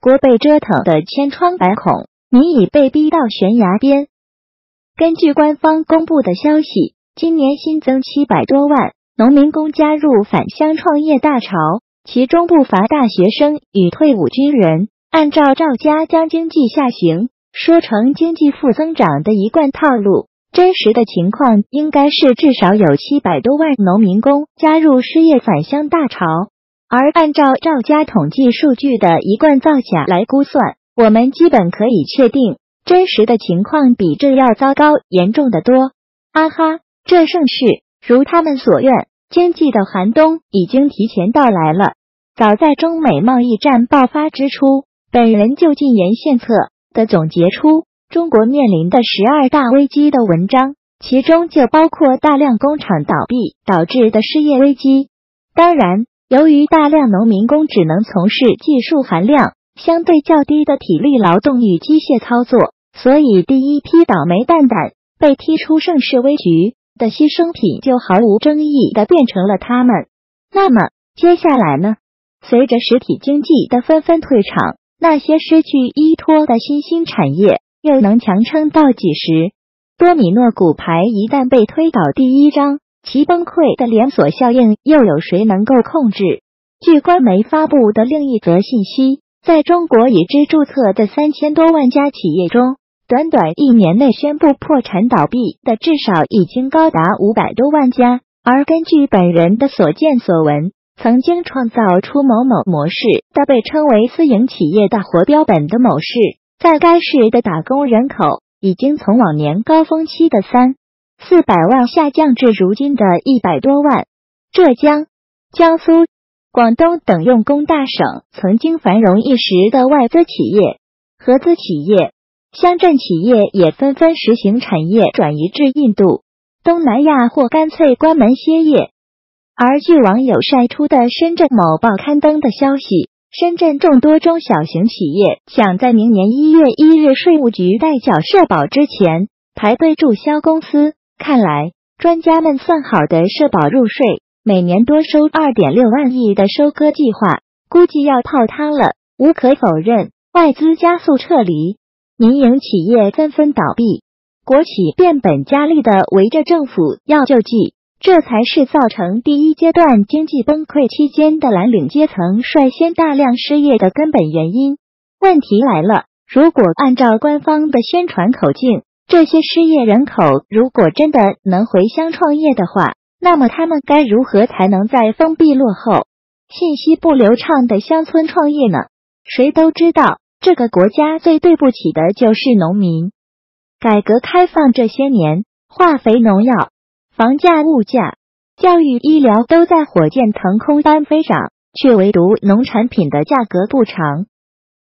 国被折腾得千疮百孔，民已被逼到悬崖边。根据官方公布的消息，今年新增七百多万农民工加入返乡创业大潮，其中不乏大学生与退伍军人。按照赵家将经济下行说成经济负增长的一贯套路，真实的情况应该是至少有七百多万农民工加入失业返乡大潮。而按照赵家统计数据的一贯造假来估算，我们基本可以确定，真实的情况比这要糟糕严重的多。啊哈，这盛世如他们所愿，经济的寒冬已经提前到来了。早在中美贸易战爆发之初，本人就进言献策的总结出中国面临的十二大危机的文章，其中就包括大量工厂倒闭导致的失业危机。当然。由于大量农民工只能从事技术含量相对较低的体力劳动与机械操作，所以第一批倒霉蛋蛋被踢出盛世危局的牺牲品就毫无争议的变成了他们。那么接下来呢？随着实体经济的纷纷退场，那些失去依托的新兴产业又能强撑到几时？多米诺骨牌一旦被推倒，第一章。其崩溃的连锁效应又有谁能够控制？据官媒发布的另一则信息，在中国已知注册的三千多万家企业中，短短一年内宣布破产倒闭的至少已经高达五百多万家。而根据本人的所见所闻，曾经创造出某某模式的被称为私营企业大活标本的某市，在该市的打工人口已经从往年高峰期的三。四百万下降至如今的一百多万。浙江、江苏、广东等用工大省曾经繁荣一时的外资企业、合资企业、乡镇企业也纷纷实行产业转移至印度、东南亚或干脆关门歇业。而据网友晒出的深圳某报刊登的消息，深圳众多中小型企业想在明年一月一日税务局代缴社保之前排队注销公司。看来，专家们算好的社保入税，每年多收二点六万亿的收割计划，估计要泡汤了。无可否认，外资加速撤离，民营企业纷纷倒闭，国企变本加厉的围着政府要救济，这才是造成第一阶段经济崩溃期间的蓝领阶层率先大量失业的根本原因。问题来了，如果按照官方的宣传口径，这些失业人口如果真的能回乡创业的话，那么他们该如何才能在封闭、落后、信息不流畅的乡村创业呢？谁都知道，这个国家最对不起的就是农民。改革开放这些年，化肥、农药、房价、物价、教育、医疗都在火箭腾空般飞涨，却唯独农产品的价格不长。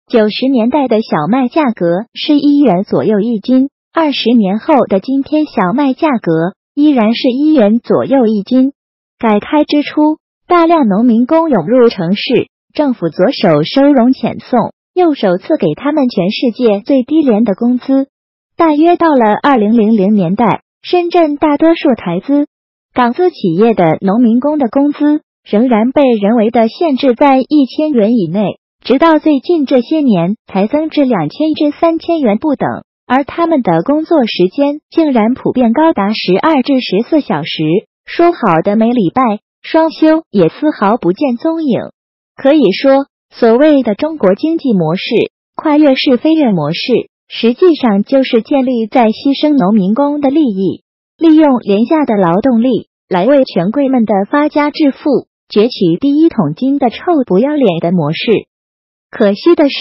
九十年代的小麦价格是一元左右一斤。二十年后的今天，小麦价格依然是一元左右一斤。改开之初，大量农民工涌入城市，政府左手收容遣送，右手赐给他们全世界最低廉的工资。大约到了二零零零年代，深圳大多数台资、港资企业的农民工的工资仍然被人为的限制在一千元以内，直到最近这些年才增至两千至三千元不等。而他们的工作时间竟然普遍高达十二至十四小时，说好的每礼拜双休也丝毫不见踪影。可以说，所谓的中国经济模式——跨越式飞跃模式，实际上就是建立在牺牲农民工的利益，利用廉价的劳动力来为权贵们的发家致富、攫取第一桶金的臭不要脸的模式。可惜的是，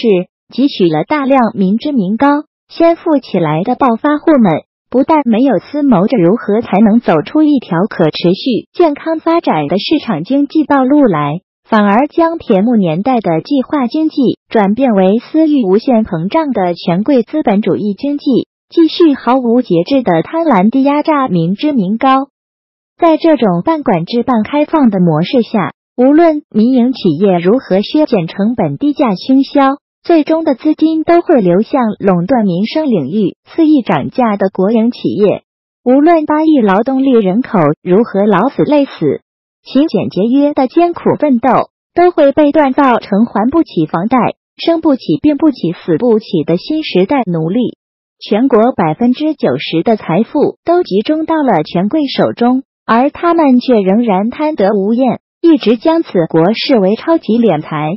汲取了大量民脂民膏。先富起来的暴发户们，不但没有思谋着如何才能走出一条可持续、健康发展的市场经济道路来，反而将铁幕年代的计划经济转变为私欲无限膨胀的权贵资本主义经济，继续毫无节制的贪婪地压榨民脂民膏。在这种半管制、半开放的模式下，无论民营企业如何削减成本、低价倾销。最终的资金都会流向垄断民生领域、肆意涨价的国营企业。无论八亿劳动力人口如何老死累死，勤俭节约的艰苦奋斗都会被锻造成还不起房贷、生不起、病不起、死不起的新时代奴隶。全国百分之九十的财富都集中到了权贵手中，而他们却仍然贪得无厌，一直将此国视为超级敛财、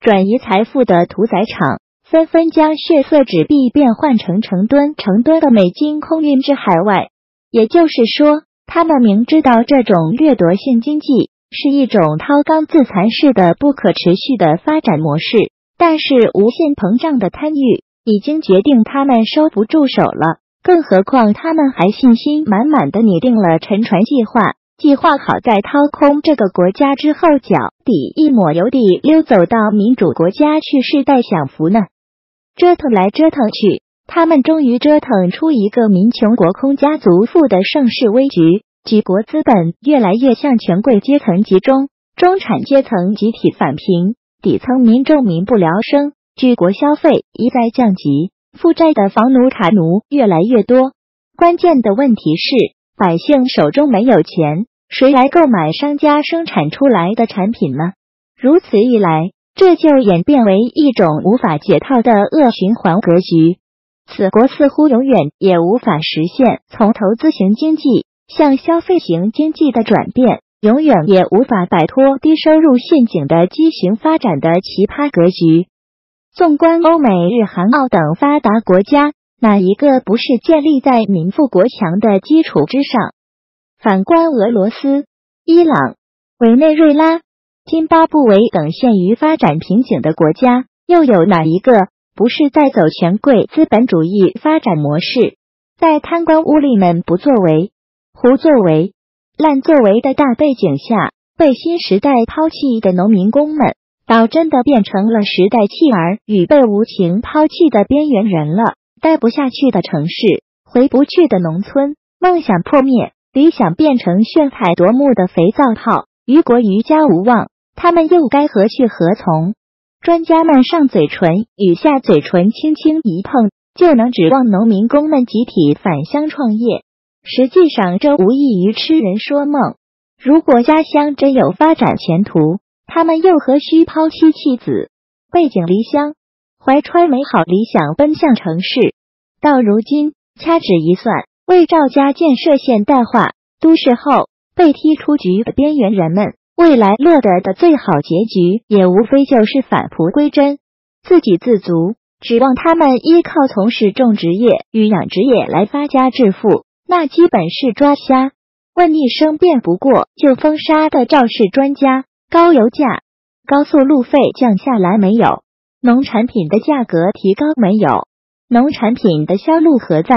转移财富的屠宰场，纷纷将血色纸币变换成成吨成吨的美金空运至海外。也就是说，他们明知道这种掠夺性经济是一种掏缸自残式的不可持续的发展模式，但是无限膨胀的贪欲。已经决定他们收不住手了，更何况他们还信心满满的拟定了沉船计划，计划好在掏空这个国家之后，脚底一抹油地溜走到民主国家去世代享福呢。折腾来折腾去，他们终于折腾出一个民穷国空、家族富的盛世危局，举国资本越来越向权贵阶层集中，中产阶层集体返贫，底层民众民不聊生。举国消费一再降级，负债的房奴卡奴越来越多。关键的问题是，百姓手中没有钱，谁来购买商家生产出来的产品呢？如此一来，这就演变为一种无法解套的恶循环格局。此国似乎永远也无法实现从投资型经济向消费型经济的转变，永远也无法摆脱低收入陷阱的畸形发展的奇葩格局。纵观欧美日韩澳等发达国家，哪一个不是建立在民富国强的基础之上？反观俄罗斯、伊朗、委内瑞拉、津巴布韦等陷于发展瓶颈的国家，又有哪一个不是在走权贵资本主义发展模式？在贪官污吏们不作为、胡作为、滥作为的大背景下，被新时代抛弃的农民工们。倒真的变成了时代弃儿与被无情抛弃的边缘人了。待不下去的城市，回不去的农村，梦想破灭，理想变成炫彩夺目的肥皂泡，于国于家无望，他们又该何去何从？专家们上嘴唇与下嘴唇轻轻一碰，就能指望农民工们集体返乡创业。实际上，这无异于痴人说梦。如果家乡真有发展前途，他们又何须抛妻弃子、背井离乡，怀揣美好理想奔向城市？到如今，掐指一算，为赵家建设现代化都市后被踢出局的边缘人们，未来落得的最好结局，也无非就是返璞归真，自给自足。指望他们依靠从事种植业与养殖业来发家致富，那基本是抓瞎。问一声辩不过就封杀的赵氏专家。高油价、高速路费降下来没有？农产品的价格提高没有？农产品的销路何在？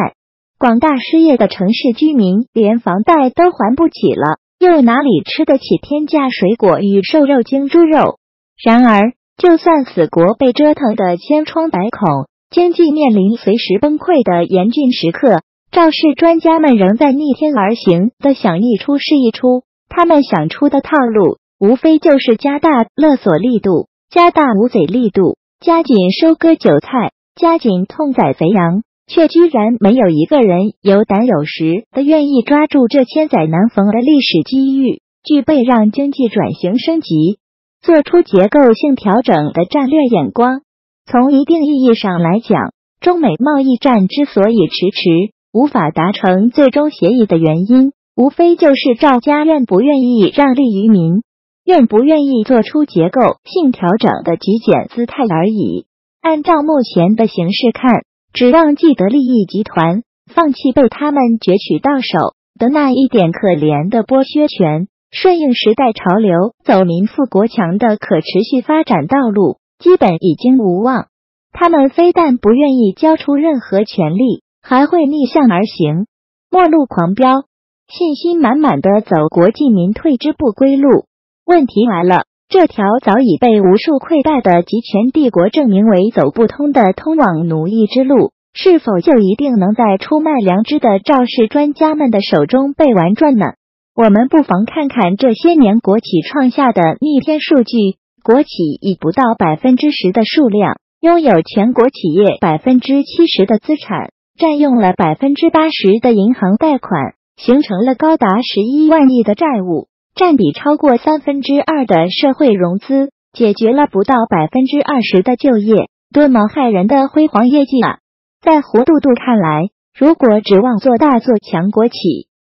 广大失业的城市居民连房贷都还不起了，又哪里吃得起天价水果与瘦肉精猪肉？然而，就算死国被折腾的千疮百孔，经济面临随时崩溃的严峻时刻，赵氏专家们仍在逆天而行的想一出是一出，他们想出的套路。无非就是加大勒索力度，加大捂嘴力度，加紧收割韭菜，加紧痛宰肥羊，却居然没有一个人有胆有识的愿意抓住这千载难逢的历史机遇，具备让经济转型升级、做出结构性调整的战略眼光。从一定意义上来讲，中美贸易战之所以迟迟无法达成最终协议的原因，无非就是赵家愿不愿意让利于民。愿不愿意做出结构性调整的极简姿态而已。按照目前的形势看，指望既得利益集团放弃被他们攫取到手的那一点可怜的剥削权，顺应时代潮流，走民富国强的可持续发展道路，基本已经无望。他们非但不愿意交出任何权利，还会逆向而行，末路狂飙，信心满满的走国进民退之不归路。问题来了，这条早已被无数溃败的集权帝国证明为走不通的通往奴役之路，是否就一定能在出卖良知的赵氏专家们的手中被玩转呢？我们不妨看看这些年国企创下的逆天数据：国企以不到百分之十的数量，拥有全国企业百分之七十的资产，占用了百分之八十的银行贷款，形成了高达十一万亿的债务。占比超过三分之二的社会融资，解决了不到百分之二十的就业，多么骇人的辉煌业绩啊！在胡杜杜看来，如果指望做大做强国企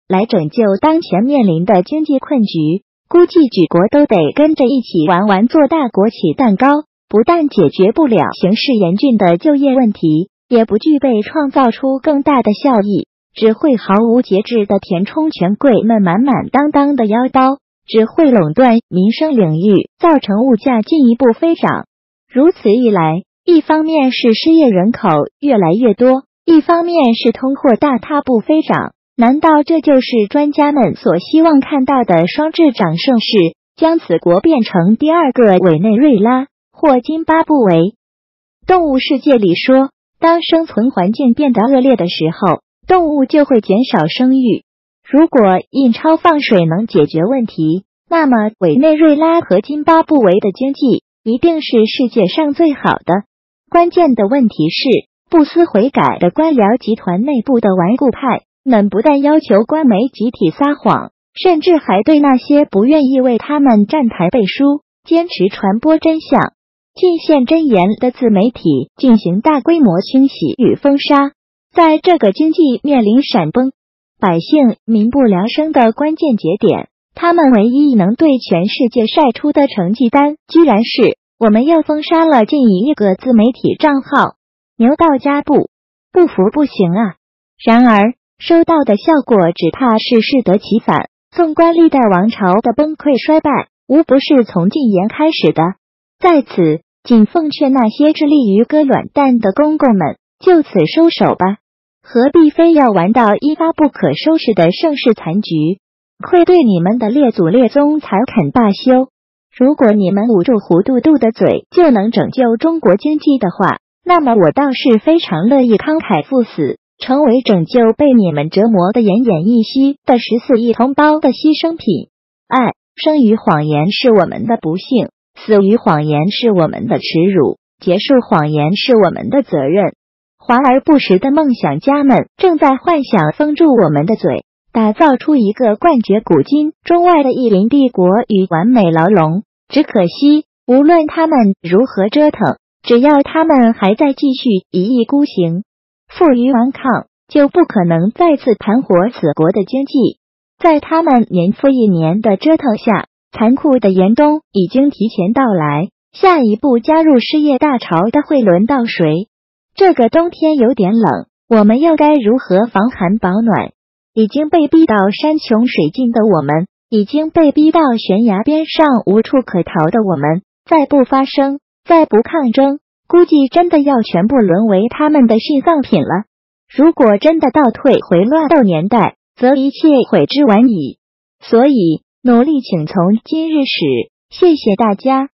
来拯救当前面临的经济困局，估计举国都得跟着一起玩完做大国企蛋糕，不但解决不了形势严峻的就业问题，也不具备创造出更大的效益，只会毫无节制的填充权贵们满满当当的腰包。只会垄断民生领域，造成物价进一步飞涨。如此一来，一方面是失业人口越来越多，一方面是通货大踏步飞涨。难道这就是专家们所希望看到的双滞涨盛世，将此国变成第二个委内瑞拉或津巴布韦？动物世界里说，当生存环境变得恶劣的时候，动物就会减少生育。如果印钞放水能解决问题，那么委内瑞拉和津巴布韦的经济一定是世界上最好的。关键的问题是，不思悔改的官僚集团内部的顽固派们不但要求官媒集体撒谎，甚至还对那些不愿意为他们站台背书、坚持传播真相、尽现真言的自媒体进行大规模清洗与封杀。在这个经济面临闪崩。百姓民不聊生的关键节点，他们唯一能对全世界晒出的成绩单，居然是我们又封杀了近一亿个自媒体账号，牛到家不不服不行啊！然而收到的效果，只怕是适得其反。纵观历代王朝的崩溃衰败，无不是从禁言开始的。在此，仅奉劝那些致力于割卵蛋的公公们，就此收手吧。何必非要玩到一发不可收拾的盛世残局？愧对你们的列祖列宗才肯罢休！如果你们捂住胡杜杜的嘴就能拯救中国经济的话，那么我倒是非常乐意慷慨赴死，成为拯救被你们折磨的奄奄一息的十四亿同胞的牺牲品。爱生于谎言是我们的不幸，死于谎言是我们的耻辱，结束谎言是我们的责任。华而不实的梦想家们正在幻想封住我们的嘴，打造出一个冠绝古今中外的意林帝国与完美牢笼。只可惜，无论他们如何折腾，只要他们还在继续一意孤行、负隅顽抗，就不可能再次盘活此国的经济。在他们年复一年的折腾下，残酷的严冬已经提前到来。下一步加入失业大潮的会轮到谁？这个冬天有点冷，我们又该如何防寒保暖？已经被逼到山穷水尽的我们，已经被逼到悬崖边上无处可逃的我们，再不发声，再不抗争，估计真的要全部沦为他们的殉葬品了。如果真的倒退回乱斗年代，则一切悔之晚矣。所以，努力请从今日始。谢谢大家。